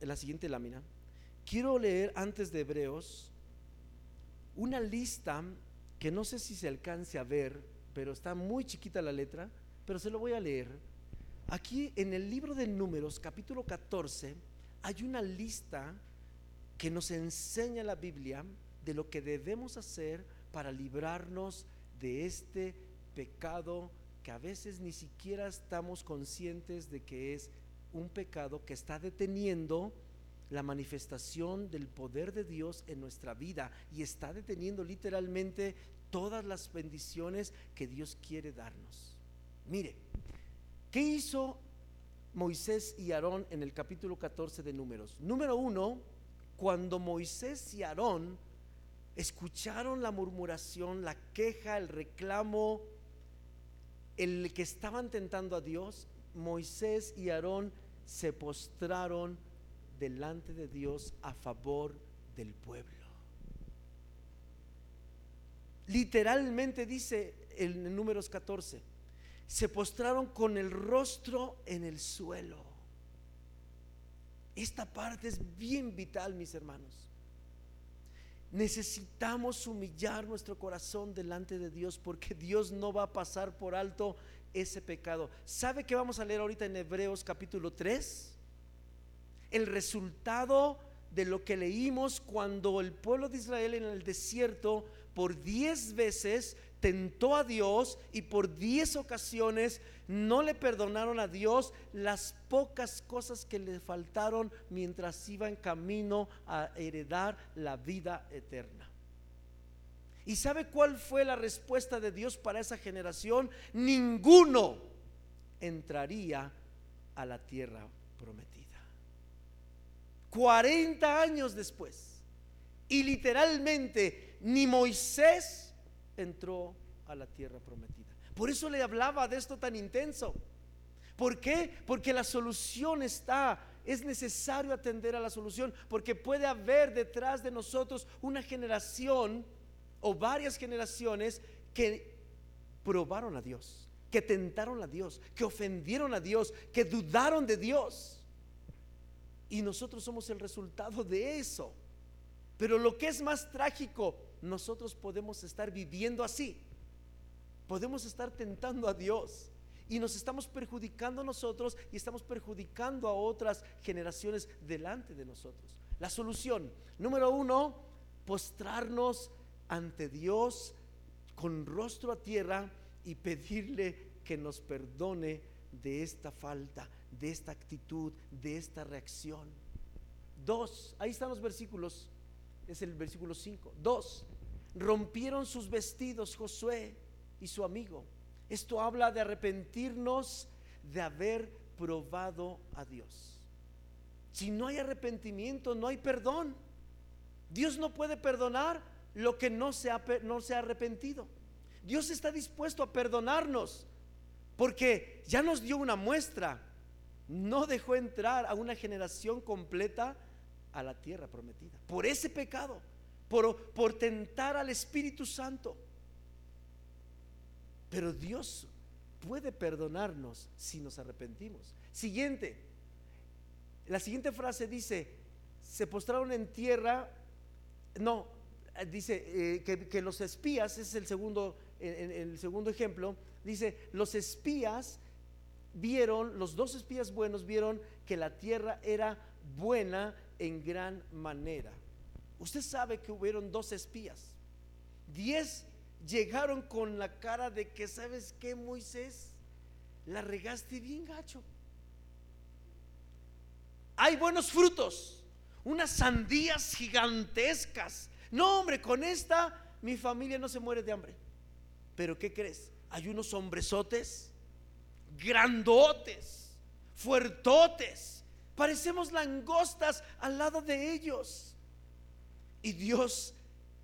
en la siguiente lámina, quiero leer antes de Hebreos una lista que no sé si se alcance a ver, pero está muy chiquita la letra, pero se lo voy a leer. Aquí en el libro de Números, capítulo 14, hay una lista que nos enseña la Biblia de lo que debemos hacer para librarnos de este pecado que a veces ni siquiera estamos conscientes de que es un pecado que está deteniendo la manifestación del poder de Dios en nuestra vida y está deteniendo literalmente todas las bendiciones que Dios quiere darnos. Mire, ¿qué hizo Moisés y Aarón en el capítulo 14 de Números. Número uno, cuando Moisés y Aarón escucharon la murmuración, la queja, el reclamo, el que estaban tentando a Dios, Moisés y Aarón se postraron delante de Dios a favor del pueblo. Literalmente dice en números 14, se postraron con el rostro en el suelo. Esta parte es bien vital, mis hermanos. Necesitamos humillar nuestro corazón delante de Dios porque Dios no va a pasar por alto ese pecado. ¿Sabe que vamos a leer ahorita en Hebreos capítulo 3? El resultado de lo que leímos cuando el pueblo de Israel en el desierto por diez veces tentó a Dios y por diez ocasiones no le perdonaron a Dios las pocas cosas que le faltaron mientras iba en camino a heredar la vida eterna. ¿Y sabe cuál fue la respuesta de Dios para esa generación? Ninguno entraría a la tierra prometida. 40 años después. Y literalmente ni Moisés entró a la tierra prometida. Por eso le hablaba de esto tan intenso. ¿Por qué? Porque la solución está. Es necesario atender a la solución porque puede haber detrás de nosotros una generación o varias generaciones que probaron a Dios, que tentaron a Dios, que ofendieron a Dios, que dudaron de Dios. Y nosotros somos el resultado de eso. Pero lo que es más trágico nosotros podemos estar viviendo así. Podemos estar tentando a Dios y nos estamos perjudicando a nosotros y estamos perjudicando a otras generaciones delante de nosotros. La solución, número uno, postrarnos ante Dios con rostro a tierra y pedirle que nos perdone de esta falta, de esta actitud, de esta reacción. Dos, ahí están los versículos es el versículo 5. Dos, rompieron sus vestidos Josué y su amigo. Esto habla de arrepentirnos de haber probado a Dios. Si no hay arrepentimiento, no hay perdón. Dios no puede perdonar lo que no se ha, no se ha arrepentido. Dios está dispuesto a perdonarnos porque ya nos dio una muestra. No dejó entrar a una generación completa a la tierra prometida. Por ese pecado, por, tentar al Espíritu Santo. Pero Dios puede perdonarnos si nos arrepentimos. Siguiente. La siguiente frase dice, se postraron en tierra, no, dice eh, que, los espías, es el segundo, el segundo ejemplo, dice, los espías vieron, los dos espías buenos vieron que la tierra era buena en gran manera. Usted sabe que hubieron dos espías. Diez llegaron con la cara de que, ¿sabes qué, Moisés? La regaste bien gacho. Hay buenos frutos, unas sandías gigantescas. No, hombre, con esta mi familia no se muere de hambre. Pero ¿qué crees? Hay unos hombresotes grandotes, fuertotes. Parecemos langostas al lado de ellos. Y Dios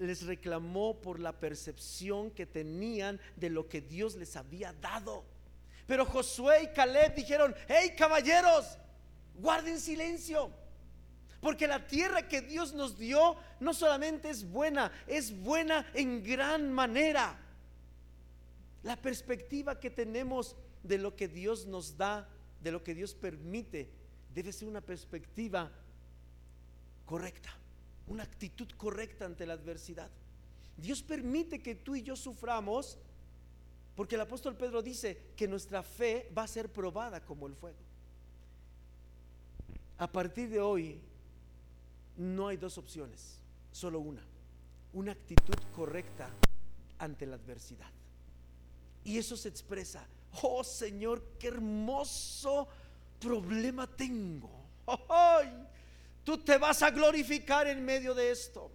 les reclamó por la percepción que tenían de lo que Dios les había dado. Pero Josué y Caleb dijeron, hey caballeros, guarden silencio. Porque la tierra que Dios nos dio no solamente es buena, es buena en gran manera. La perspectiva que tenemos de lo que Dios nos da, de lo que Dios permite, debe ser una perspectiva correcta una actitud correcta ante la adversidad. Dios permite que tú y yo suframos porque el apóstol Pedro dice que nuestra fe va a ser probada como el fuego. A partir de hoy no hay dos opciones, solo una. Una actitud correcta ante la adversidad. Y eso se expresa, oh Señor, qué hermoso problema tengo. <laughs> Tú te vas a glorificar en medio de esto.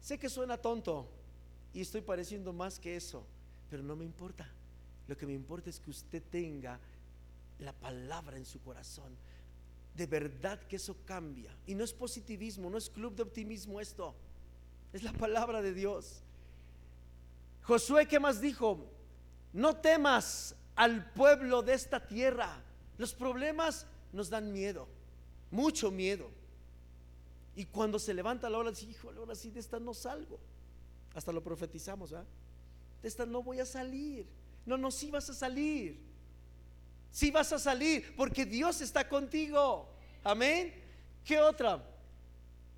Sé que suena tonto y estoy pareciendo más que eso, pero no me importa. Lo que me importa es que usted tenga la palabra en su corazón. De verdad que eso cambia. Y no es positivismo, no es club de optimismo esto. Es la palabra de Dios. Josué, ¿qué más dijo? No temas al pueblo de esta tierra. Los problemas nos dan miedo mucho miedo. Y cuando se levanta la hora, dice, híjole, ahora sí de esta no salgo. Hasta lo profetizamos, De esta no voy a salir. No, no, sí vas a salir. Sí vas a salir porque Dios está contigo. Amén. ¿Qué otra?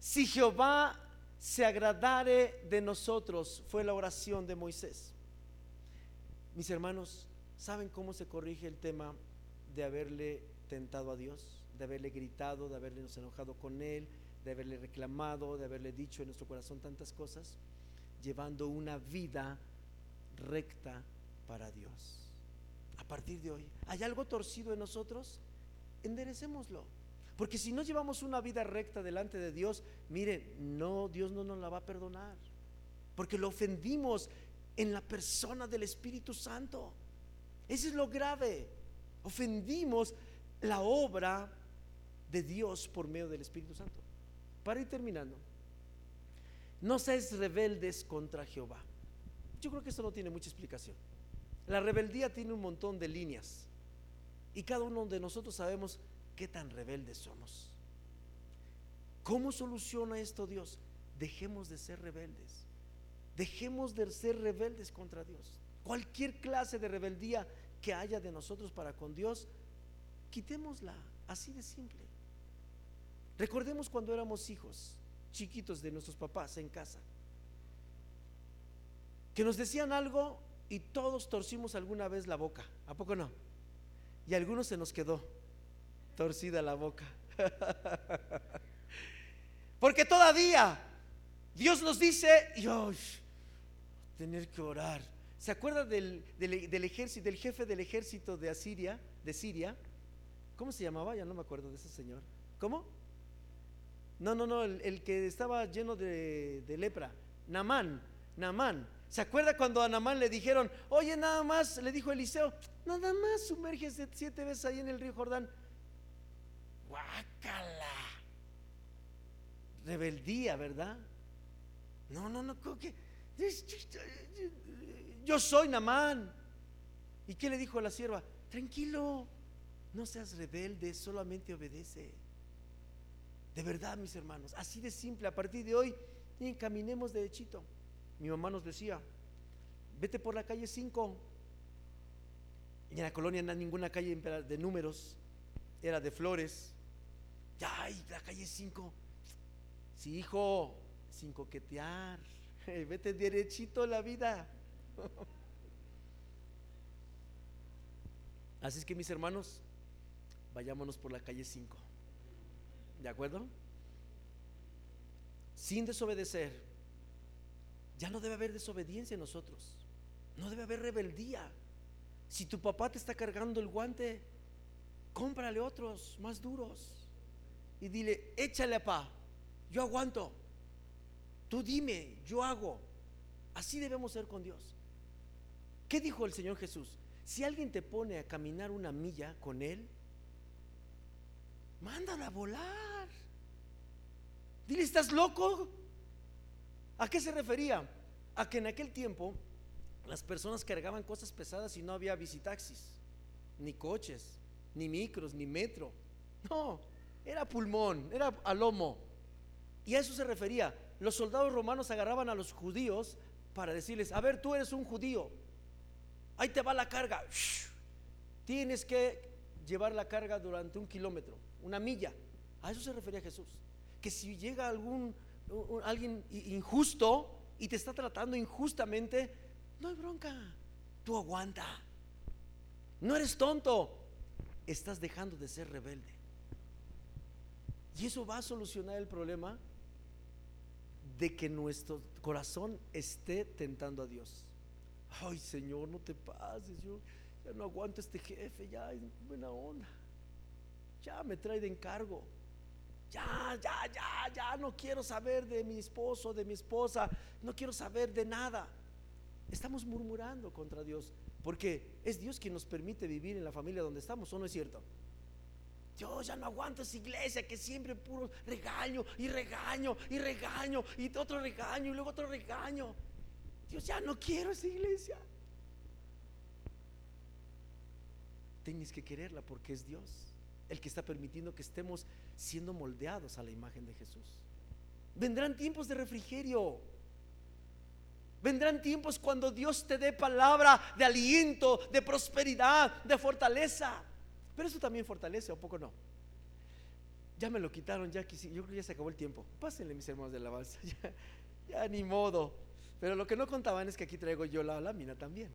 Si Jehová se agradare de nosotros, fue la oración de Moisés. Mis hermanos, ¿saben cómo se corrige el tema de haberle tentado a Dios? De haberle gritado, de habernos enojado con Él, de haberle reclamado, de haberle dicho en nuestro corazón tantas cosas, llevando una vida recta para Dios. A partir de hoy, ¿hay algo torcido en nosotros? Enderecémoslo. Porque si no llevamos una vida recta delante de Dios, mire, no, Dios no nos la va a perdonar. Porque lo ofendimos en la persona del Espíritu Santo. Ese es lo grave. Ofendimos la obra de Dios por medio del Espíritu Santo. Para ir terminando, no seas rebeldes contra Jehová. Yo creo que esto no tiene mucha explicación. La rebeldía tiene un montón de líneas y cada uno de nosotros sabemos qué tan rebeldes somos. ¿Cómo soluciona esto Dios? Dejemos de ser rebeldes. Dejemos de ser rebeldes contra Dios. Cualquier clase de rebeldía que haya de nosotros para con Dios, quitémosla, así de simple. Recordemos cuando éramos hijos, chiquitos de nuestros papás en casa, que nos decían algo y todos torcimos alguna vez la boca, ¿a poco no? Y a algunos se nos quedó torcida la boca. <laughs> Porque todavía Dios nos dice, yo tener que orar. ¿Se acuerda del, del, ejército, del jefe del ejército de Asiria, de Siria? ¿Cómo se llamaba? Ya no me acuerdo de ese señor. ¿Cómo? No, no, no, el, que estaba lleno de, lepra. Namán, Namán. ¿Se acuerda cuando a Namán le dijeron, oye, nada más, le dijo Eliseo, nada más sumérgese siete veces ahí en el río Jordán? Guácala. Rebeldía, ¿verdad? No, no, no, que Yo soy Namán. ¿Y qué le dijo a la sierva? Tranquilo, no seas rebelde, solamente obedece. De verdad, mis hermanos, así de simple. A partir de hoy, caminemos de hechito. Mi mamá nos decía, vete por la calle 5. Y en la colonia no hay ninguna calle de números, era de flores. Ya, y la calle 5. Sí, hijo, sin coquetear. <laughs> Vete derechito la vida. <laughs> Así es que mis hermanos, vayámonos por la calle 5. ¿De acuerdo? Sin desobedecer. Ya no debe haber desobediencia en nosotros. No debe haber rebeldía. Si tu papá te está cargando el guante, cómprale otros más duros. Y dile, échale pa, yo aguanto. Tú dime, yo hago. Así debemos ser con Dios. ¿Qué dijo el Señor Jesús? Si alguien te pone a caminar una milla con Él, mándala a volar. Dile, ¿estás loco? ¿A qué se refería? A que en aquel tiempo las personas cargaban cosas pesadas y no había visitaxis, ni coches, ni micros, ni metro. No, era pulmón, era a lomo. Y a eso se refería. Los soldados romanos agarraban a los judíos para decirles, a ver, tú eres un judío, ahí te va la carga. Tienes que llevar la carga durante un kilómetro, una milla. A eso se refería Jesús. Que si llega algún alguien injusto y te está tratando injustamente, no hay bronca. Tú aguanta. No eres tonto. Estás dejando de ser rebelde. Y eso va a solucionar el problema de que nuestro corazón esté tentando a Dios. Ay, Señor, no te pases. Yo ya no aguanto este jefe, ya es buena onda. Ya me trae de encargo. Ya, ya, ya, ya no quiero saber de mi esposo, de mi esposa. No quiero saber de nada. Estamos murmurando contra Dios porque es Dios quien nos permite vivir en la familia donde estamos, ¿o no es cierto? Yo ya no aguanto esa iglesia que siempre puro regaño y regaño y regaño y otro regaño y luego otro regaño. Dios ya no quiero esa iglesia. Tienes que quererla porque es Dios el que está permitiendo que estemos siendo moldeados a la imagen de Jesús. Vendrán tiempos de refrigerio. Vendrán tiempos cuando Dios te dé palabra de aliento, de prosperidad, de fortaleza. Pero eso también fortalece, ¿o poco no? Ya me lo quitaron, ya yo creo que ya se acabó el tiempo. Pásenle, mis hermanos de la balsa, <laughs> ya, ya ni modo. Pero lo que no contaban es que aquí traigo yo la lámina también.